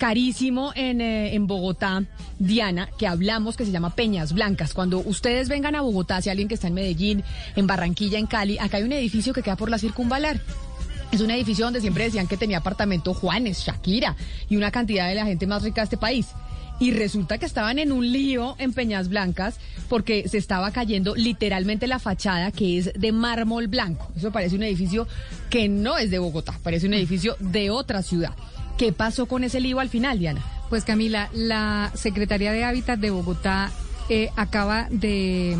carísimo en, eh, en Bogotá, Diana, que hablamos, que se llama Peñas Blancas. Cuando ustedes vengan a Bogotá, si alguien que está en Medellín, en Barranquilla, en Cali, acá hay un edificio que queda por la circunvalar. Es un edificio donde siempre decían que tenía apartamento Juanes, Shakira y una cantidad de la gente más rica de este país. Y resulta que estaban en un lío en Peñas Blancas porque se estaba cayendo literalmente la fachada que es de mármol blanco. Eso parece un edificio que no es de Bogotá, parece un edificio de otra ciudad. ¿Qué pasó con ese lío al final, Diana? Pues Camila, la Secretaría de Hábitat de Bogotá eh, acaba de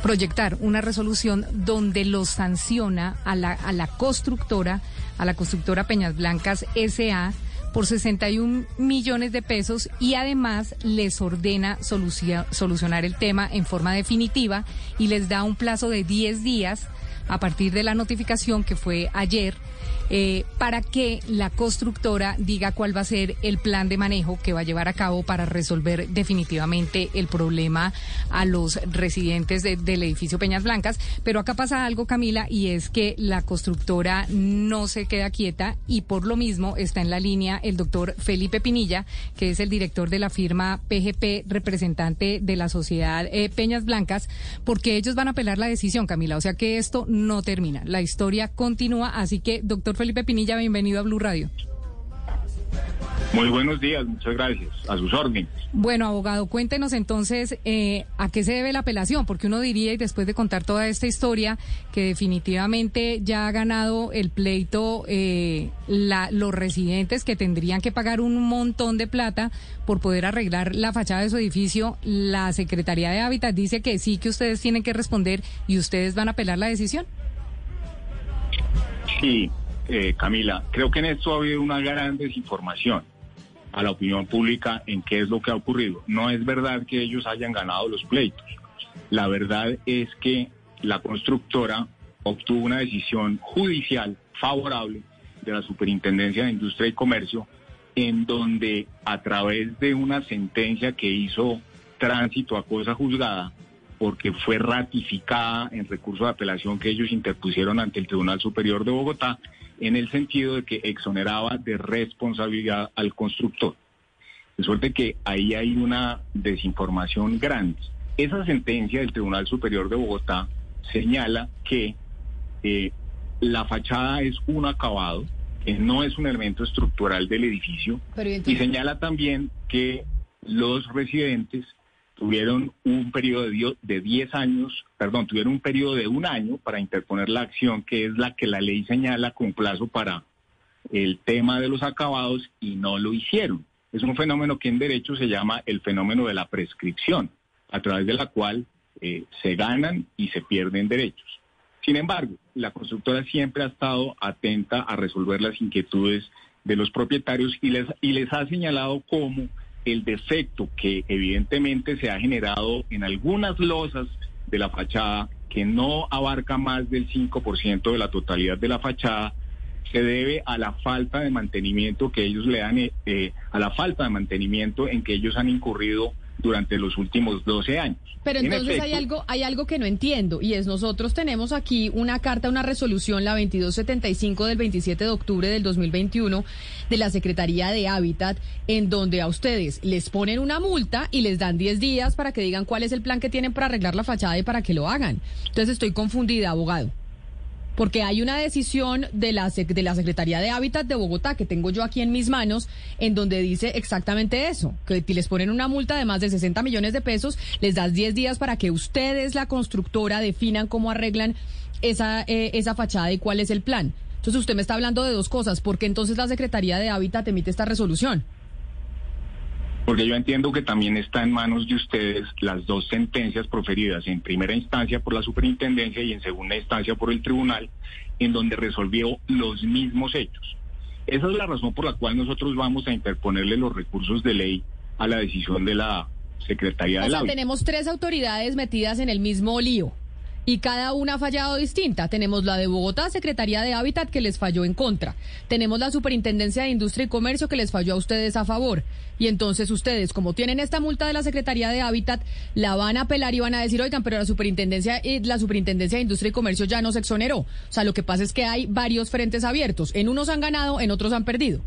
proyectar una resolución donde lo sanciona a la, a la constructora, a la constructora Peñas Blancas SA, por 61 millones de pesos y además les ordena solucionar el tema en forma definitiva y les da un plazo de 10 días a partir de la notificación que fue ayer eh, para que la constructora diga cuál va a ser el plan de manejo que va a llevar a cabo para resolver definitivamente el problema a los residentes del edificio Peñas Blancas. Pero acá pasa algo, Camila, y es que la constructora no se queda quieta y por lo mismo está en la línea el doctor Felipe Pinilla, que es el director de la firma PGP, representante de la sociedad eh, Peñas Blancas, porque ellos van a apelar la decisión, Camila. O sea que esto termina. La historia continúa. Así que, doctor Felipe Pinilla, bienvenido a Blue Radio. Muy buenos días, muchas gracias. A sus órdenes. Bueno, abogado, cuéntenos entonces eh, a qué se debe la apelación, porque uno diría, y después de contar toda esta historia, que definitivamente ya ha ganado el pleito eh, la, los residentes que tendrían que pagar un montón de plata por poder arreglar la fachada de su edificio. La Secretaría de Hábitat dice que sí, que ustedes tienen que responder y ustedes van a apelar la decisión. Sí, eh, Camila, creo que en esto ha habido una gran desinformación a la opinión pública en qué es lo que ha ocurrido. No es verdad que ellos hayan ganado los pleitos. La verdad es que la constructora obtuvo una decisión judicial favorable de la Superintendencia de Industria y Comercio, en donde a través de una sentencia que hizo tránsito a cosa juzgada, porque fue ratificada en recurso de apelación que ellos interpusieron ante el Tribunal Superior de Bogotá, en el sentido de que exoneraba de responsabilidad al constructor. De suerte que ahí hay una desinformación grande. Esa sentencia del Tribunal Superior de Bogotá señala que eh, la fachada es un acabado, que no es un elemento estructural del edificio, y señala también que los residentes tuvieron un periodo de 10 años, perdón, tuvieron un periodo de un año para interponer la acción, que es la que la ley señala con plazo para el tema de los acabados y no lo hicieron. Es un fenómeno que en derecho se llama el fenómeno de la prescripción, a través de la cual eh, se ganan y se pierden derechos. Sin embargo, la constructora siempre ha estado atenta a resolver las inquietudes de los propietarios y les, y les ha señalado cómo el defecto que evidentemente se ha generado en algunas losas de la fachada, que no abarca más del 5% de la totalidad de la fachada, se debe a la falta de mantenimiento que ellos le dan, eh, eh, a la falta de mantenimiento en que ellos han incurrido durante los últimos 12 años. Pero entonces hay algo hay algo que no entiendo y es nosotros tenemos aquí una carta, una resolución la 2275 del 27 de octubre del 2021 de la Secretaría de Hábitat en donde a ustedes les ponen una multa y les dan 10 días para que digan cuál es el plan que tienen para arreglar la fachada y para que lo hagan. Entonces estoy confundida, abogado. Porque hay una decisión de la, de la Secretaría de Hábitat de Bogotá que tengo yo aquí en mis manos, en donde dice exactamente eso, que les ponen una multa de más de 60 millones de pesos, les das 10 días para que ustedes, la constructora, definan cómo arreglan esa, eh, esa fachada y cuál es el plan. Entonces usted me está hablando de dos cosas, ¿por qué entonces la Secretaría de Hábitat emite esta resolución? Porque yo entiendo que también está en manos de ustedes las dos sentencias proferidas en primera instancia por la superintendencia y en segunda instancia por el tribunal, en donde resolvió los mismos hechos. Esa es la razón por la cual nosotros vamos a interponerle los recursos de ley a la decisión de la Secretaría O sea, Hábitat. tenemos tres autoridades metidas en el mismo lío y cada una ha fallado distinta. Tenemos la de Bogotá, Secretaría de Hábitat, que les falló en contra. Tenemos la Superintendencia de Industria y Comercio, que les falló a ustedes a favor. Y entonces ustedes, como tienen esta multa de la Secretaría de Hábitat, la van a apelar y van a decir, oigan, pero la Superintendencia, eh, la Superintendencia de Industria y Comercio ya no se exoneró. O sea, lo que pasa es que hay varios frentes abiertos. En unos han ganado, en otros han perdido.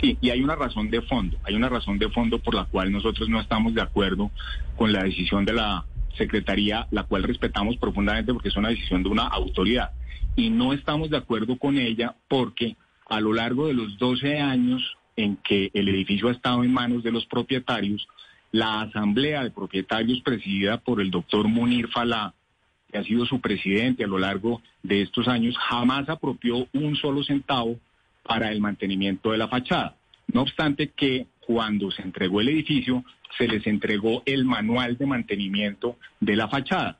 Sí, y hay una razón de fondo, hay una razón de fondo por la cual nosotros no estamos de acuerdo con la decisión de la Secretaría, la cual respetamos profundamente porque es una decisión de una autoridad. Y no estamos de acuerdo con ella porque a lo largo de los 12 años en que el edificio ha estado en manos de los propietarios, la asamblea de propietarios presidida por el doctor Munir Falá, que ha sido su presidente a lo largo de estos años, jamás apropió un solo centavo para el mantenimiento de la fachada. No obstante que cuando se entregó el edificio, se les entregó el manual de mantenimiento de la fachada,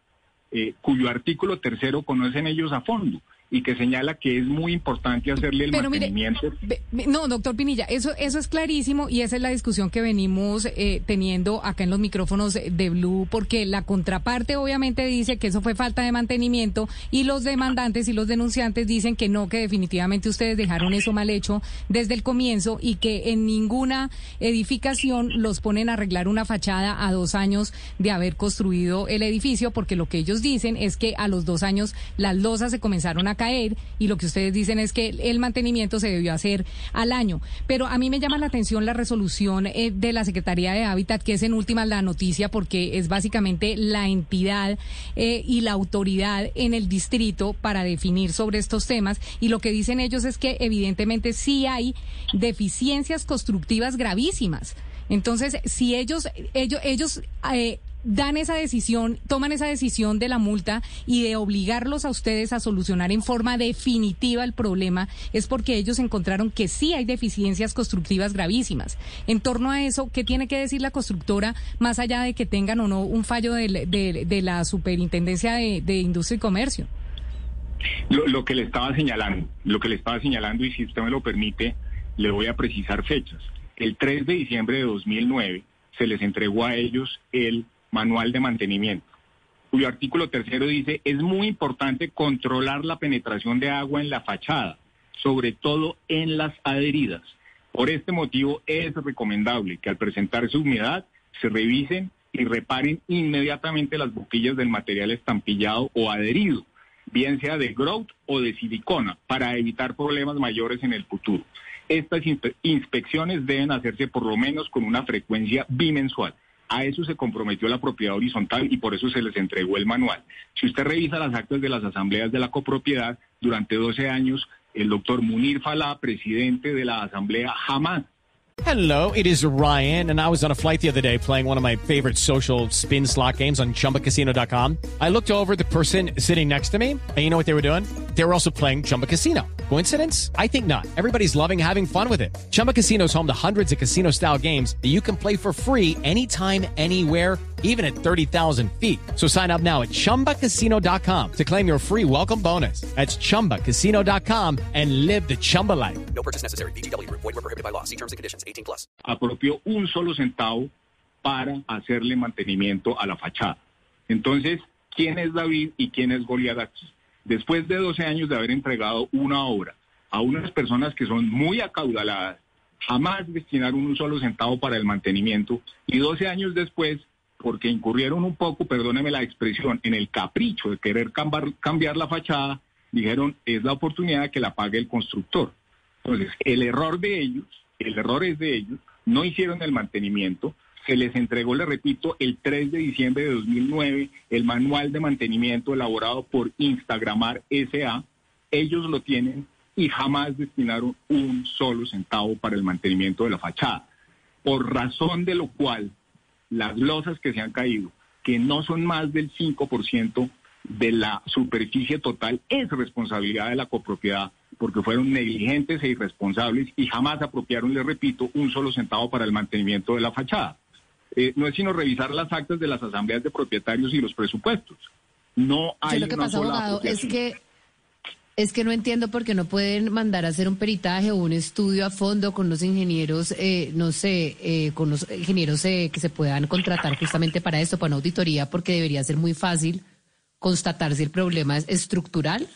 eh, cuyo artículo tercero conocen ellos a fondo y que señala que es muy importante hacerle el Pero mantenimiento. no, doctor Pinilla, eso, eso es clarísimo y esa es la discusión que venimos eh, teniendo acá en los micrófonos de Blue, porque la contraparte obviamente dice que eso fue falta de mantenimiento y los demandantes y los denunciantes dicen que no, que definitivamente ustedes dejaron eso mal hecho desde el comienzo y que en ninguna edificación los ponen a arreglar una fachada a dos años de haber construido el edificio, porque lo que ellos dicen es que a los dos años las losas se comenzaron a caer y lo que ustedes dicen es que el mantenimiento se debió hacer al año. Pero a mí me llama la atención la resolución eh, de la Secretaría de Hábitat, que es en última la noticia porque es básicamente la entidad eh, y la autoridad en el distrito para definir sobre estos temas y lo que dicen ellos es que evidentemente sí hay deficiencias constructivas gravísimas. Entonces, si ellos, ellos, ellos eh, dan esa decisión, toman esa decisión de la multa y de obligarlos a ustedes a solucionar en forma definitiva el problema, es porque ellos encontraron que sí hay deficiencias constructivas gravísimas. En torno a eso, ¿qué tiene que decir la constructora, más allá de que tengan o no un fallo de, la Superintendencia de, de Industria y Comercio? Lo, lo que le estaba señalando, lo que le estaba señalando, y si usted me lo permite, le voy a precisar fechas. El 3 de diciembre de 2009 se les entregó a ellos el manual de mantenimiento, cuyo artículo tercero dice, es muy importante controlar la penetración de agua en la fachada, sobre todo en las adheridas. Por este motivo es recomendable que al presentarse humedad se revisen y reparen inmediatamente las boquillas del material estampillado o adherido, bien sea de grout o de silicona, para evitar problemas mayores en el futuro. Estas inspe- inspecciones deben hacerse por lo menos con una frecuencia bimensual. A eso se comprometió la propiedad horizontal y por eso se les entregó el manual. Si usted revisa las actas de las asambleas de la copropiedad, durante 12 años, el doctor Munir Falá, presidente de la asamblea, jamás Hello, it is Ryan, and I was on a flight the other day playing one of my favorite social spin slot games on chumbacasino.com. I looked over the person sitting next to me, and you know what they were doing? They were also playing Chumba Casino. Coincidence? I think not. Everybody's loving having fun with it. Chumba Casino is home to hundreds of casino style games that you can play for free anytime, anywhere even at 30,000 feet. So sign up now at ChumbaCasino.com to claim your free welcome bonus. That's ChumbaCasino.com and live the Chumba life. No purchase necessary. VGW Group. Void were prohibited by law. See terms and conditions. 18 plus. apropió un solo centavo para hacerle mantenimiento a la fachada. Entonces, ¿quién es David y quién es Goliat aquí? Después de 12 años de haber entregado una obra a unas personas que son muy acaudaladas, jamás destinaron un solo centavo para el mantenimiento y 12 años después, porque incurrieron un poco, perdóneme la expresión, en el capricho de querer cambiar, cambiar la fachada, dijeron, es la oportunidad que la pague el constructor. Entonces, el error de ellos, el error es de ellos, no hicieron el mantenimiento, se les entregó, le repito, el 3 de diciembre de 2009 el manual de mantenimiento elaborado por Instagramar SA, ellos lo tienen y jamás destinaron un solo centavo para el mantenimiento de la fachada, por razón de lo cual las losas que se han caído, que no son más del 5% de la superficie total, es responsabilidad de la copropiedad, porque fueron negligentes e irresponsables y jamás apropiaron, le repito, un solo centavo para el mantenimiento de la fachada. Eh, no es sino revisar las actas de las asambleas de propietarios y los presupuestos. No hay lo que una pasa, sola abogado, es que Es que no entiendo por qué no pueden mandar a hacer un peritaje o un estudio a fondo con los ingenieros, eh, no sé, eh, con los ingenieros eh, que se puedan contratar justamente para esto, para una auditoría, porque debería ser muy fácil constatar si el problema es estructural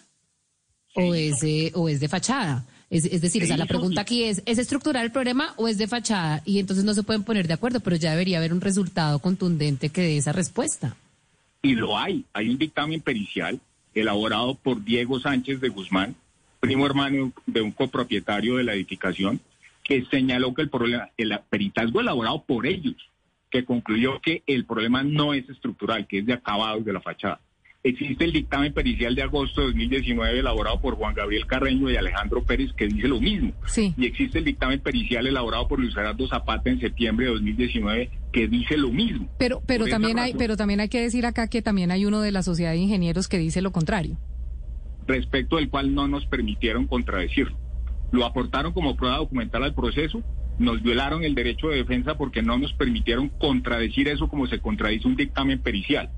o es de, o es de fachada. Es, es decir, o sea, la pregunta aquí es, ¿es estructural el problema o es de fachada? Y entonces no se pueden poner de acuerdo, pero ya debería haber un resultado contundente que dé esa respuesta. Y lo hay. Hay un dictamen pericial elaborado por Diego Sánchez de Guzmán, primo hermano de un copropietario de la edificación, que señaló que el problema, el peritazgo elaborado por ellos, que concluyó que el problema no es estructural, que es de acabados de la fachada. Existe el dictamen pericial de agosto de 2019 elaborado por Juan Gabriel Carreño y Alejandro Pérez que dice lo mismo. Sí. Y existe el dictamen pericial elaborado por Luis Gerardo Zapata en septiembre de 2019 que dice lo mismo. Pero, pero Por también hay, pero también hay que decir acá que también hay uno de la sociedad de ingenieros que dice lo contrario. respecto del cual no nos permitieron contradecirlo. Lo aportaron como prueba documental al proceso, nos violaron el derecho de defensa porque no nos permitieron contradecir eso como se contradice un dictamen pericial.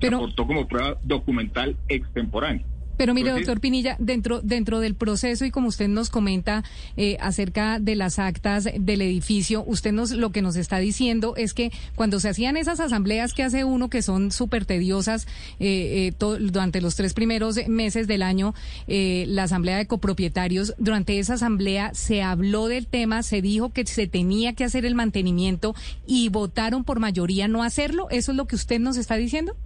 Pero- Se aportó como prueba documental extemporánea. Pero mire, doctor Pinilla, dentro, dentro del proceso y como usted nos comenta eh, acerca de las actas del edificio, usted nos lo que nos está diciendo es que cuando se hacían esas asambleas que hace uno, que son súper tediosas eh, eh, durante los tres primeros meses del año, eh, la asamblea de copropietarios, durante esa asamblea se habló del tema, se dijo que se tenía que hacer el mantenimiento y votaron por mayoría no hacerlo. ¿Eso es lo que usted nos está diciendo?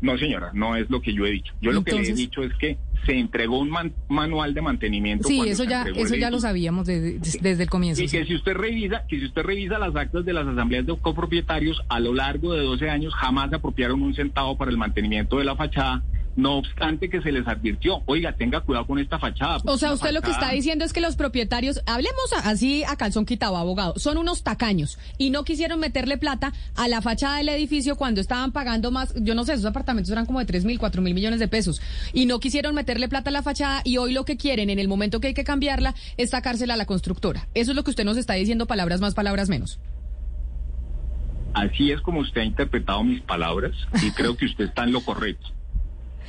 No, señora, no es lo que yo he dicho. Yo lo que le he dicho es que se entregó un man- manual de mantenimiento. Sí, eso ya, eso ya lo sabíamos desde, desde el comienzo. Y sí. que si usted revisa, que si usted revisa las actas de las asambleas de copropietarios, a lo largo de 12 años jamás apropiaron un centavo para el mantenimiento de la fachada, no obstante que se les advirtió, oiga, tenga cuidado con esta fachada. O sea, usted lo que fachada". está diciendo es que los propietarios, hablemos así a calzón quitado, abogado, son unos tacaños y no quisieron meterle plata a la fachada del edificio cuando estaban pagando más, yo no sé, esos apartamentos eran como de 3 mil, 4 mil millones de pesos y no quisieron meterle plata a la fachada y hoy lo que quieren en el momento que hay que cambiarla es sacársela a la constructora. Eso es lo que usted nos está diciendo, palabras más, palabras menos. Así es como usted ha interpretado mis palabras y creo que usted está en lo correcto.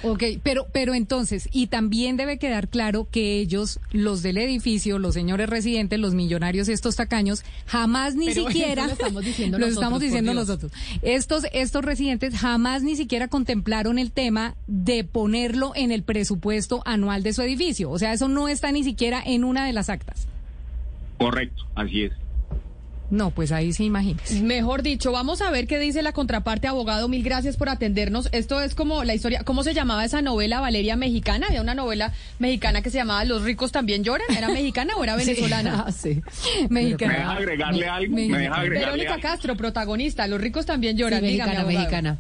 Ok, pero, pero entonces, y también debe quedar claro que ellos, los del edificio, los señores residentes, los millonarios, estos tacaños, jamás ni Pero siquiera, lo estamos diciendo lo nosotros, estamos por diciendo Dios. nosotros, estos, estos residentes jamás ni siquiera contemplaron el tema de ponerlo en el presupuesto anual de su edificio. O sea, eso no está ni siquiera en una de las actas. Correcto, así es. No, pues ahí sí imagínese. Mejor dicho, vamos a ver qué dice la contraparte, abogado. Mil gracias por atendernos. Esto es como la historia, ¿cómo se llamaba esa novela Valeria Mexicana? Había una novela mexicana que se llamaba Los ricos también lloran. ¿Era mexicana o era venezolana? Ah, sí. ¿Me Mexicana. deja agregarle algo? ¿Me deja agregarle Verónica algo? Castro, protagonista. Los ricos también Sí, lloran. Dígame, mexicana, mexicana.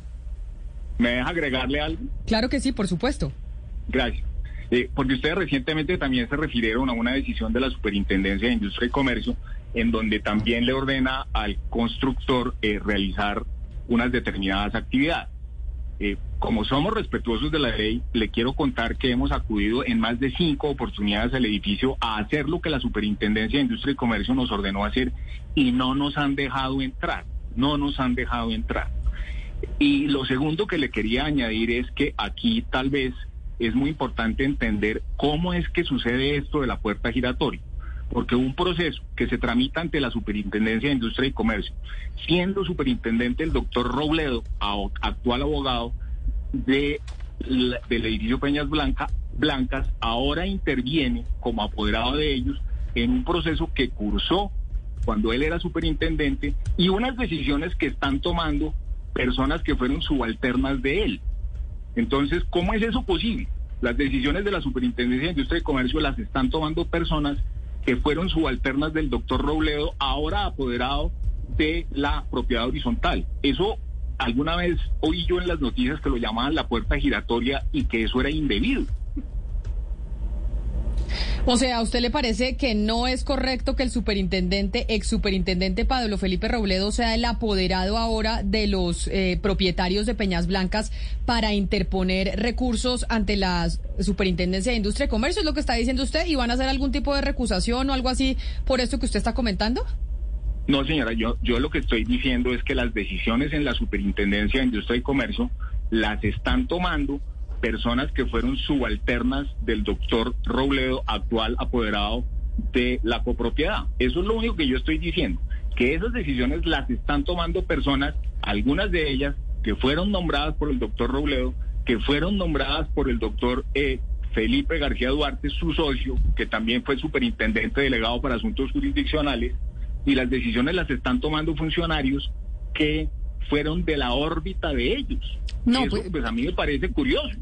¿Me deja agregarle algo? Claro que sí, por supuesto. Gracias. Eh, porque ustedes recientemente también se refirieron a una decisión de la Superintendencia de Industria y Comercio en donde también le ordena al constructor eh, realizar unas determinadas actividades. Eh, como somos respetuosos de la ley, le quiero contar que hemos acudido en más de cinco oportunidades al edificio a hacer lo que la Superintendencia de Industria y Comercio nos ordenó hacer y no nos han dejado entrar, no nos han dejado entrar. Y lo segundo que le quería añadir es que aquí tal vez es muy importante entender cómo es que sucede esto de la puerta giratoria. Porque un proceso que se tramita ante la Superintendencia de Industria y Comercio, siendo superintendente el doctor Robledo, actual abogado de del edificio Peñas Blanca, Blancas, ahora interviene como apoderado de ellos en un proceso que cursó cuando él era superintendente y unas decisiones que están tomando personas que fueron subalternas de él. Entonces, ¿cómo es eso posible? Las decisiones de la Superintendencia de Industria y Comercio las están tomando personas que fueron subalternas del doctor Robledo, ahora apoderado de la propiedad horizontal. Eso alguna vez oí yo en las noticias que lo llamaban la puerta giratoria y que eso era indebido. O sea, ¿a usted le parece que no es correcto que el superintendente, ex superintendente Pablo Felipe Robledo, sea el apoderado ahora de los eh, propietarios de Peñas Blancas para interponer recursos ante la Superintendencia de Industria y Comercio? ¿Es lo que está diciendo usted? ¿Y van a hacer algún tipo de recusación o algo así por esto que usted está comentando? No, señora, yo, yo lo que estoy diciendo es que las decisiones en la Superintendencia de Industria y Comercio las están tomando personas que fueron subalternas del doctor Robledo, actual apoderado de la copropiedad. Eso es lo único que yo estoy diciendo, que esas decisiones las están tomando personas, algunas de ellas que fueron nombradas por el doctor Robledo, que fueron nombradas por el doctor eh, Felipe García Duarte, su socio, que también fue superintendente delegado para asuntos jurisdiccionales, y las decisiones las están tomando funcionarios que fueron de la órbita de ellos. No, Eso, pues- pues a mí me parece curioso.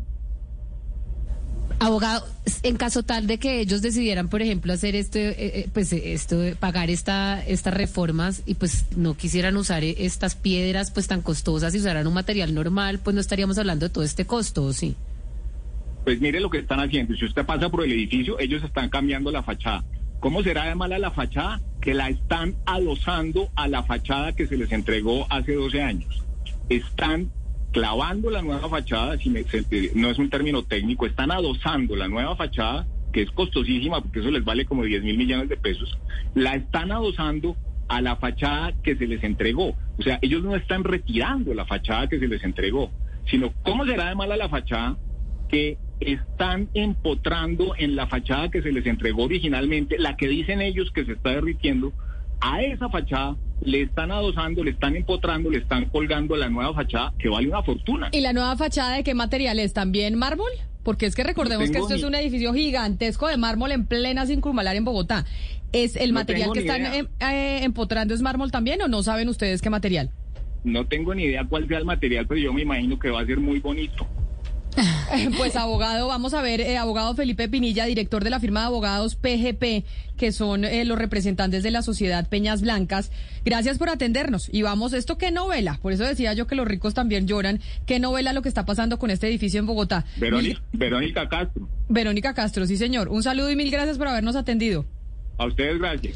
Abogado, en caso tal de que ellos decidieran, por ejemplo, hacer esto, eh, eh, pues esto, pagar esta, estas reformas y pues no quisieran usar eh, estas piedras pues tan costosas y usaran un material normal, pues no estaríamos hablando de todo este costo, ¿o sí? Pues mire lo que están haciendo. Si usted pasa por el edificio, ellos están cambiando la fachada. ¿Cómo será de mala la fachada? Que la están adosando a la fachada que se les entregó hace 12 años. Están clavando la nueva fachada, si me- no es un término técnico, están adosando la nueva fachada, que es costosísima porque eso les vale como 10 mil millones de pesos, la están adosando a la fachada que se les entregó. O sea, ellos no están retirando la fachada que se les entregó, sino cómo será de mala la fachada que están empotrando en la fachada que se les entregó originalmente, la que dicen ellos que se está derritiendo, a esa fachada le están adosando, le están empotrando, le están colgando la nueva fachada que vale una fortuna. ¿Y la nueva fachada de qué material es? ¿También mármol? Porque es que recordemos No que esto es un edificio gigantesco de mármol en plena circunvalar en Bogotá. ¿Es el No material que están em- eh, empotrando es mármol también o no saben ustedes qué material? No tengo ni idea cuál sea el material, pero yo me imagino que va a ser muy bonito. Pues abogado, vamos a ver, eh, abogado Felipe Pinilla, director de la firma de abogados PGP, que son eh, los representantes de la sociedad Peñas Blancas. Gracias por atendernos. Y vamos, ¿esto qué novela? Por eso decía yo que los ricos también lloran. ¿Qué novela lo que está pasando con este edificio en Bogotá? Verónica, Mil- Verónica Castro, Verónica Castro, sí señor. Un saludo y mil gracias por habernos atendido. a ustedes gracias.